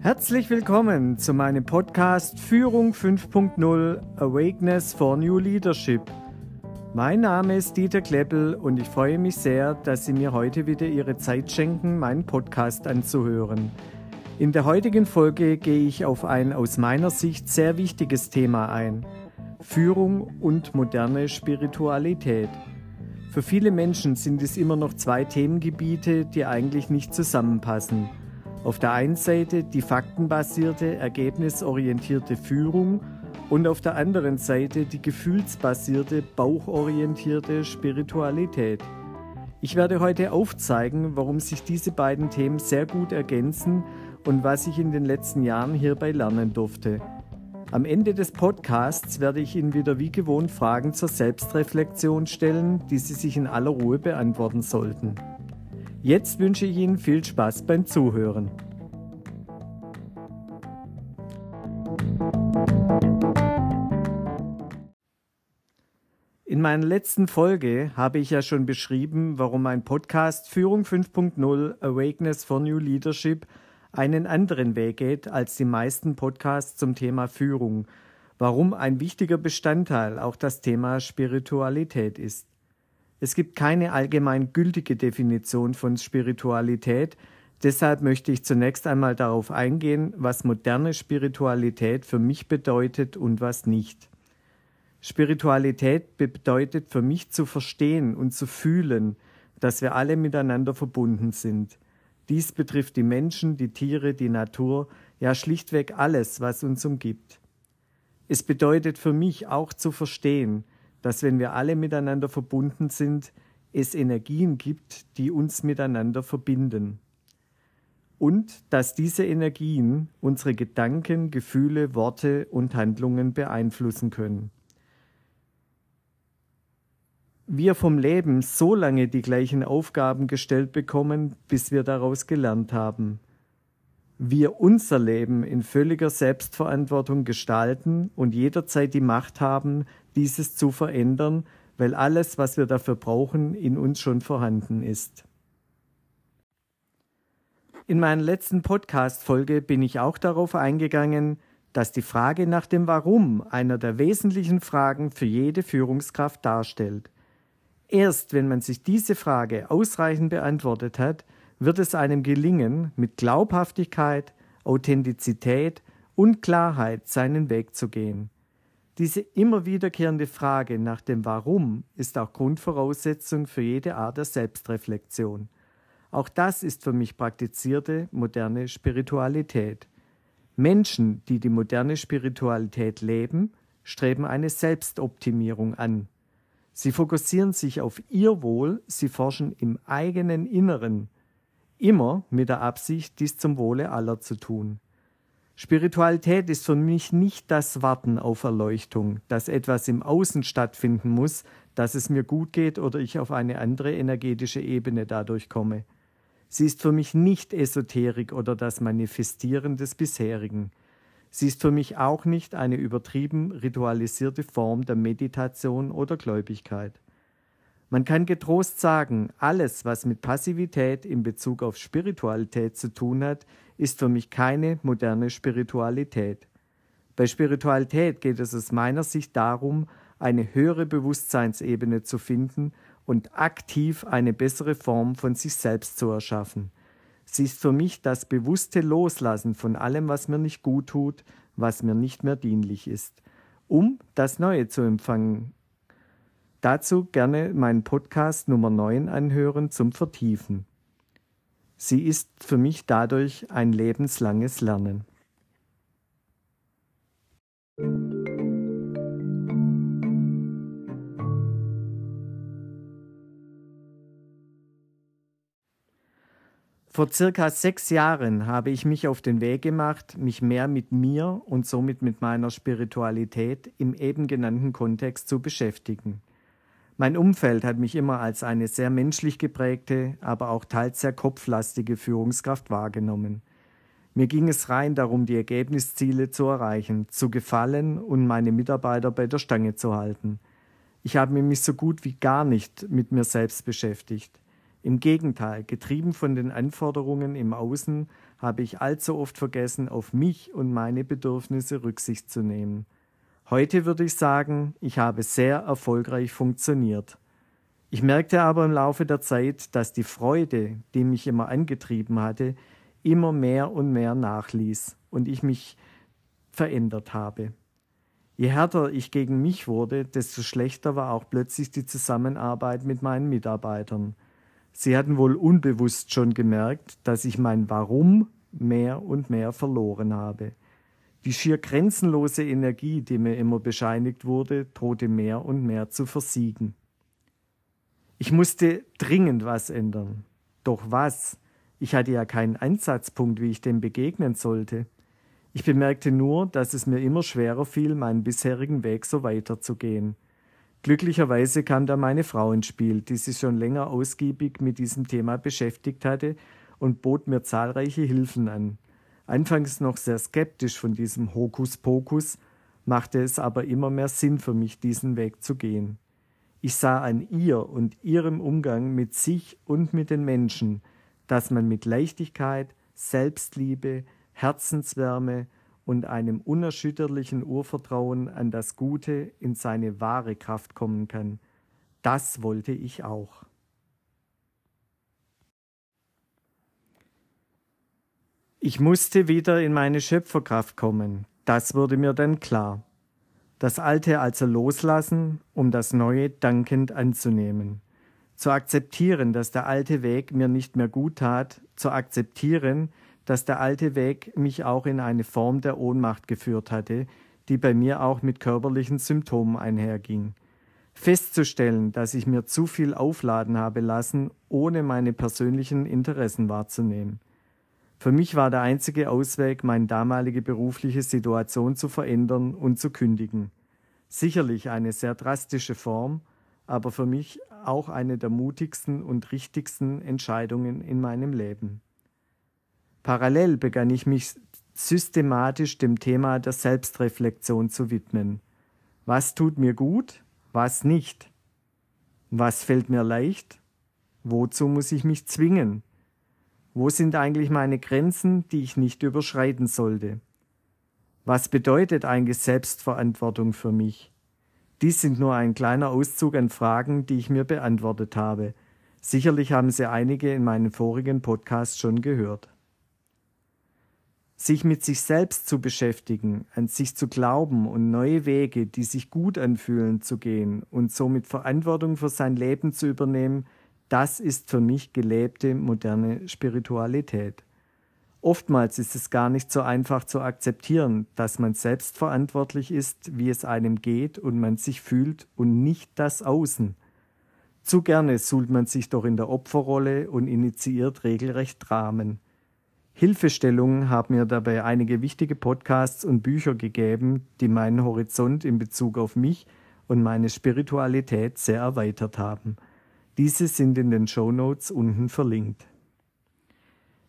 Herzlich willkommen zu meinem Podcast Führung 5.0 Awakeness for New Leadership. Mein Name ist Dieter Kleppel und ich freue mich sehr, dass Sie mir heute wieder Ihre Zeit schenken, meinen Podcast anzuhören. In der heutigen Folge gehe ich auf ein aus meiner Sicht sehr wichtiges Thema ein. Führung und moderne Spiritualität. Für viele Menschen sind es immer noch zwei Themengebiete, die eigentlich nicht zusammenpassen. Auf der einen Seite die faktenbasierte, ergebnisorientierte Führung und auf der anderen Seite die gefühlsbasierte, bauchorientierte Spiritualität. Ich werde heute aufzeigen, warum sich diese beiden Themen sehr gut ergänzen und was ich in den letzten Jahren hierbei lernen durfte. Am Ende des Podcasts werde ich Ihnen wieder wie gewohnt Fragen zur Selbstreflexion stellen, die Sie sich in aller Ruhe beantworten sollten. Jetzt wünsche ich Ihnen viel Spaß beim Zuhören. In meiner letzten Folge habe ich ja schon beschrieben, warum mein Podcast Führung 5.0 Awakeness for New Leadership einen anderen Weg geht als die meisten Podcasts zum Thema Führung, warum ein wichtiger Bestandteil auch das Thema Spiritualität ist. Es gibt keine allgemein gültige Definition von Spiritualität, deshalb möchte ich zunächst einmal darauf eingehen, was moderne Spiritualität für mich bedeutet und was nicht. Spiritualität bedeutet für mich zu verstehen und zu fühlen, dass wir alle miteinander verbunden sind. Dies betrifft die Menschen, die Tiere, die Natur, ja schlichtweg alles, was uns umgibt. Es bedeutet für mich auch zu verstehen, dass wenn wir alle miteinander verbunden sind, es Energien gibt, die uns miteinander verbinden. Und dass diese Energien unsere Gedanken, Gefühle, Worte und Handlungen beeinflussen können. Wir vom Leben so lange die gleichen Aufgaben gestellt bekommen, bis wir daraus gelernt haben wir unser Leben in völliger Selbstverantwortung gestalten und jederzeit die Macht haben, dieses zu verändern, weil alles, was wir dafür brauchen, in uns schon vorhanden ist. In meiner letzten Podcast-Folge bin ich auch darauf eingegangen, dass die Frage nach dem Warum einer der wesentlichen Fragen für jede Führungskraft darstellt. Erst wenn man sich diese Frage ausreichend beantwortet hat, wird es einem gelingen, mit Glaubhaftigkeit, Authentizität und Klarheit seinen Weg zu gehen. Diese immer wiederkehrende Frage nach dem Warum ist auch Grundvoraussetzung für jede Art der Selbstreflexion. Auch das ist für mich praktizierte moderne Spiritualität. Menschen, die die moderne Spiritualität leben, streben eine Selbstoptimierung an. Sie fokussieren sich auf ihr Wohl, sie forschen im eigenen Inneren, immer mit der Absicht, dies zum Wohle aller zu tun. Spiritualität ist für mich nicht das Warten auf Erleuchtung, dass etwas im Außen stattfinden muss, dass es mir gut geht oder ich auf eine andere energetische Ebene dadurch komme. Sie ist für mich nicht Esoterik oder das Manifestieren des Bisherigen. Sie ist für mich auch nicht eine übertrieben ritualisierte Form der Meditation oder Gläubigkeit. Man kann getrost sagen, alles, was mit Passivität in Bezug auf Spiritualität zu tun hat, ist für mich keine moderne Spiritualität. Bei Spiritualität geht es aus meiner Sicht darum, eine höhere Bewusstseinsebene zu finden und aktiv eine bessere Form von sich selbst zu erschaffen. Sie ist für mich das bewusste Loslassen von allem, was mir nicht gut tut, was mir nicht mehr dienlich ist, um das Neue zu empfangen, Dazu gerne meinen Podcast Nummer 9 anhören zum Vertiefen. Sie ist für mich dadurch ein lebenslanges Lernen. Vor circa sechs Jahren habe ich mich auf den Weg gemacht, mich mehr mit mir und somit mit meiner Spiritualität im eben genannten Kontext zu beschäftigen. Mein Umfeld hat mich immer als eine sehr menschlich geprägte, aber auch teils sehr kopflastige Führungskraft wahrgenommen. Mir ging es rein darum, die Ergebnisziele zu erreichen, zu gefallen und meine Mitarbeiter bei der Stange zu halten. Ich habe mich so gut wie gar nicht mit mir selbst beschäftigt. Im Gegenteil, getrieben von den Anforderungen im Außen, habe ich allzu oft vergessen, auf mich und meine Bedürfnisse Rücksicht zu nehmen. Heute würde ich sagen, ich habe sehr erfolgreich funktioniert. Ich merkte aber im Laufe der Zeit, dass die Freude, die mich immer angetrieben hatte, immer mehr und mehr nachließ und ich mich verändert habe. Je härter ich gegen mich wurde, desto schlechter war auch plötzlich die Zusammenarbeit mit meinen Mitarbeitern. Sie hatten wohl unbewusst schon gemerkt, dass ich mein Warum mehr und mehr verloren habe. Die schier grenzenlose Energie, die mir immer bescheinigt wurde, drohte mehr und mehr zu versiegen. Ich musste dringend was ändern. Doch was? Ich hatte ja keinen Ansatzpunkt, wie ich dem begegnen sollte. Ich bemerkte nur, dass es mir immer schwerer fiel, meinen bisherigen Weg so weiterzugehen. Glücklicherweise kam da meine Frau ins Spiel, die sich schon länger ausgiebig mit diesem Thema beschäftigt hatte und bot mir zahlreiche Hilfen an. Anfangs noch sehr skeptisch von diesem Hokuspokus, machte es aber immer mehr Sinn für mich, diesen Weg zu gehen. Ich sah an ihr und ihrem Umgang mit sich und mit den Menschen, dass man mit Leichtigkeit, Selbstliebe, Herzenswärme und einem unerschütterlichen Urvertrauen an das Gute in seine wahre Kraft kommen kann. Das wollte ich auch. Ich musste wieder in meine Schöpferkraft kommen, das wurde mir dann klar. Das Alte also loslassen, um das Neue dankend anzunehmen. Zu akzeptieren, dass der alte Weg mir nicht mehr gut tat, zu akzeptieren, dass der alte Weg mich auch in eine Form der Ohnmacht geführt hatte, die bei mir auch mit körperlichen Symptomen einherging. Festzustellen, dass ich mir zu viel aufladen habe lassen, ohne meine persönlichen Interessen wahrzunehmen. Für mich war der einzige Ausweg, meine damalige berufliche Situation zu verändern und zu kündigen. Sicherlich eine sehr drastische Form, aber für mich auch eine der mutigsten und richtigsten Entscheidungen in meinem Leben. Parallel begann ich mich systematisch dem Thema der Selbstreflexion zu widmen. Was tut mir gut, was nicht? Was fällt mir leicht? Wozu muss ich mich zwingen? Wo sind eigentlich meine Grenzen, die ich nicht überschreiten sollte? Was bedeutet eigentlich Selbstverantwortung für mich? Dies sind nur ein kleiner Auszug an Fragen, die ich mir beantwortet habe. Sicherlich haben Sie einige in meinen vorigen Podcasts schon gehört. Sich mit sich selbst zu beschäftigen, an sich zu glauben und neue Wege, die sich gut anfühlen, zu gehen und somit Verantwortung für sein Leben zu übernehmen, das ist für mich gelebte moderne Spiritualität. Oftmals ist es gar nicht so einfach zu akzeptieren, dass man selbst verantwortlich ist, wie es einem geht und man sich fühlt und nicht das Außen. Zu gerne suhlt man sich doch in der Opferrolle und initiiert regelrecht Dramen. Hilfestellungen haben mir dabei einige wichtige Podcasts und Bücher gegeben, die meinen Horizont in Bezug auf mich und meine Spiritualität sehr erweitert haben. Diese sind in den Show Notes unten verlinkt.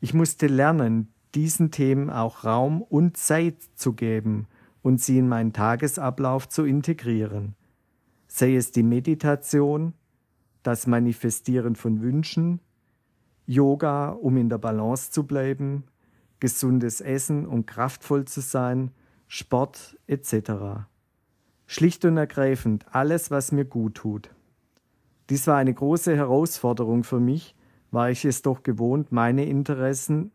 Ich musste lernen, diesen Themen auch Raum und Zeit zu geben und sie in meinen Tagesablauf zu integrieren. Sei es die Meditation, das Manifestieren von Wünschen, Yoga, um in der Balance zu bleiben, gesundes Essen, um kraftvoll zu sein, Sport etc. Schlicht und ergreifend alles, was mir gut tut. Dies war eine große Herausforderung für mich, war ich es doch gewohnt, meine Interessen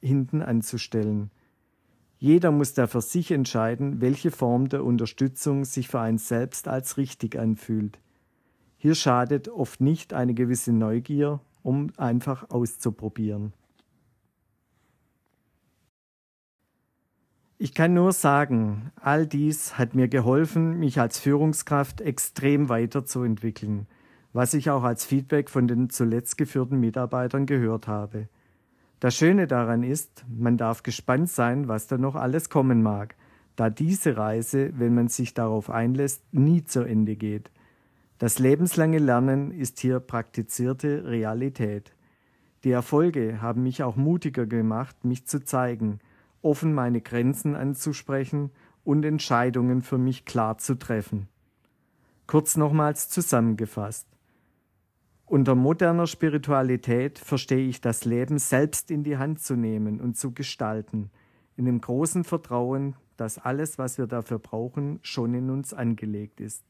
hinten anzustellen. Jeder muss da für sich entscheiden, welche Form der Unterstützung sich für einen selbst als richtig anfühlt. Hier schadet oft nicht eine gewisse Neugier, um einfach auszuprobieren. Ich kann nur sagen, all dies hat mir geholfen, mich als Führungskraft extrem weiterzuentwickeln was ich auch als Feedback von den zuletzt geführten Mitarbeitern gehört habe. Das Schöne daran ist, man darf gespannt sein, was da noch alles kommen mag, da diese Reise, wenn man sich darauf einlässt, nie zu Ende geht. Das lebenslange Lernen ist hier praktizierte Realität. Die Erfolge haben mich auch mutiger gemacht, mich zu zeigen, offen meine Grenzen anzusprechen und Entscheidungen für mich klar zu treffen. Kurz nochmals zusammengefasst. Unter moderner Spiritualität verstehe ich das Leben selbst in die Hand zu nehmen und zu gestalten, in dem großen Vertrauen, dass alles, was wir dafür brauchen, schon in uns angelegt ist.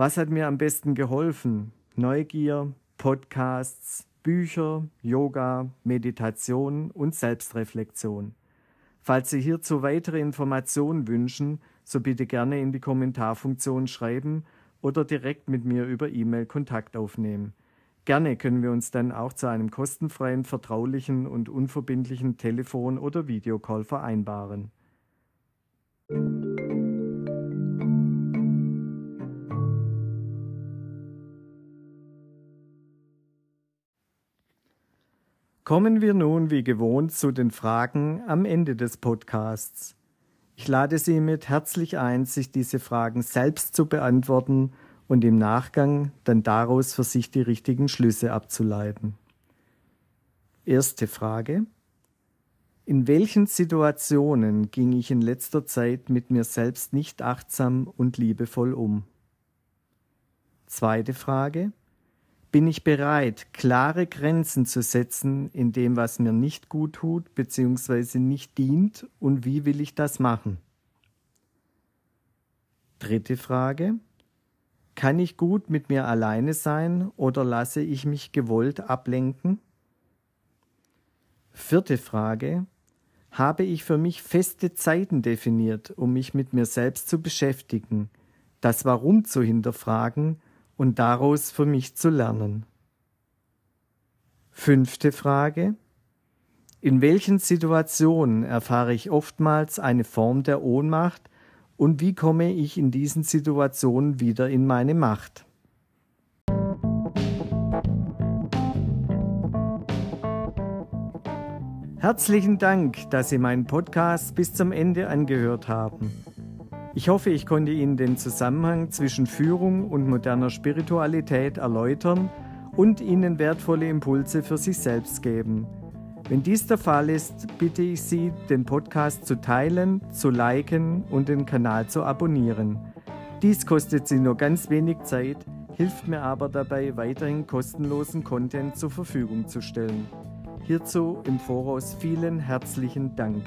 Was hat mir am besten geholfen? Neugier, Podcasts, Bücher, Yoga, Meditation und Selbstreflexion. Falls Sie hierzu weitere Informationen wünschen, so bitte gerne in die Kommentarfunktion schreiben oder direkt mit mir über E-Mail Kontakt aufnehmen. Gerne können wir uns dann auch zu einem kostenfreien, vertraulichen und unverbindlichen Telefon- oder Videocall vereinbaren. Kommen wir nun wie gewohnt zu den Fragen am Ende des Podcasts. Ich lade Sie mit herzlich ein, sich diese Fragen selbst zu beantworten und im Nachgang dann daraus für sich die richtigen Schlüsse abzuleiten. Erste Frage. In welchen Situationen ging ich in letzter Zeit mit mir selbst nicht achtsam und liebevoll um? Zweite Frage. Bin ich bereit, klare Grenzen zu setzen in dem, was mir nicht gut tut bzw. nicht dient und wie will ich das machen? Dritte Frage. Kann ich gut mit mir alleine sein oder lasse ich mich gewollt ablenken? Vierte Frage. Habe ich für mich feste Zeiten definiert, um mich mit mir selbst zu beschäftigen, das Warum zu hinterfragen und daraus für mich zu lernen? Fünfte Frage. In welchen Situationen erfahre ich oftmals eine Form der Ohnmacht und wie komme ich in diesen Situationen wieder in meine Macht? Herzlichen Dank, dass Sie meinen Podcast bis zum Ende angehört haben. Ich hoffe, ich konnte Ihnen den Zusammenhang zwischen Führung und moderner Spiritualität erläutern und Ihnen wertvolle Impulse für sich selbst geben. Wenn dies der Fall ist, bitte ich Sie, den Podcast zu teilen, zu liken und den Kanal zu abonnieren. Dies kostet Sie nur ganz wenig Zeit, hilft mir aber dabei, weiterhin kostenlosen Content zur Verfügung zu stellen. Hierzu im Voraus vielen herzlichen Dank.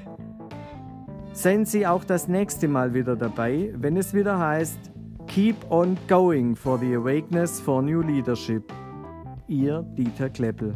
Seien Sie auch das nächste Mal wieder dabei, wenn es wieder heißt Keep on going for the awakeness for new leadership. Ihr Dieter Kleppel.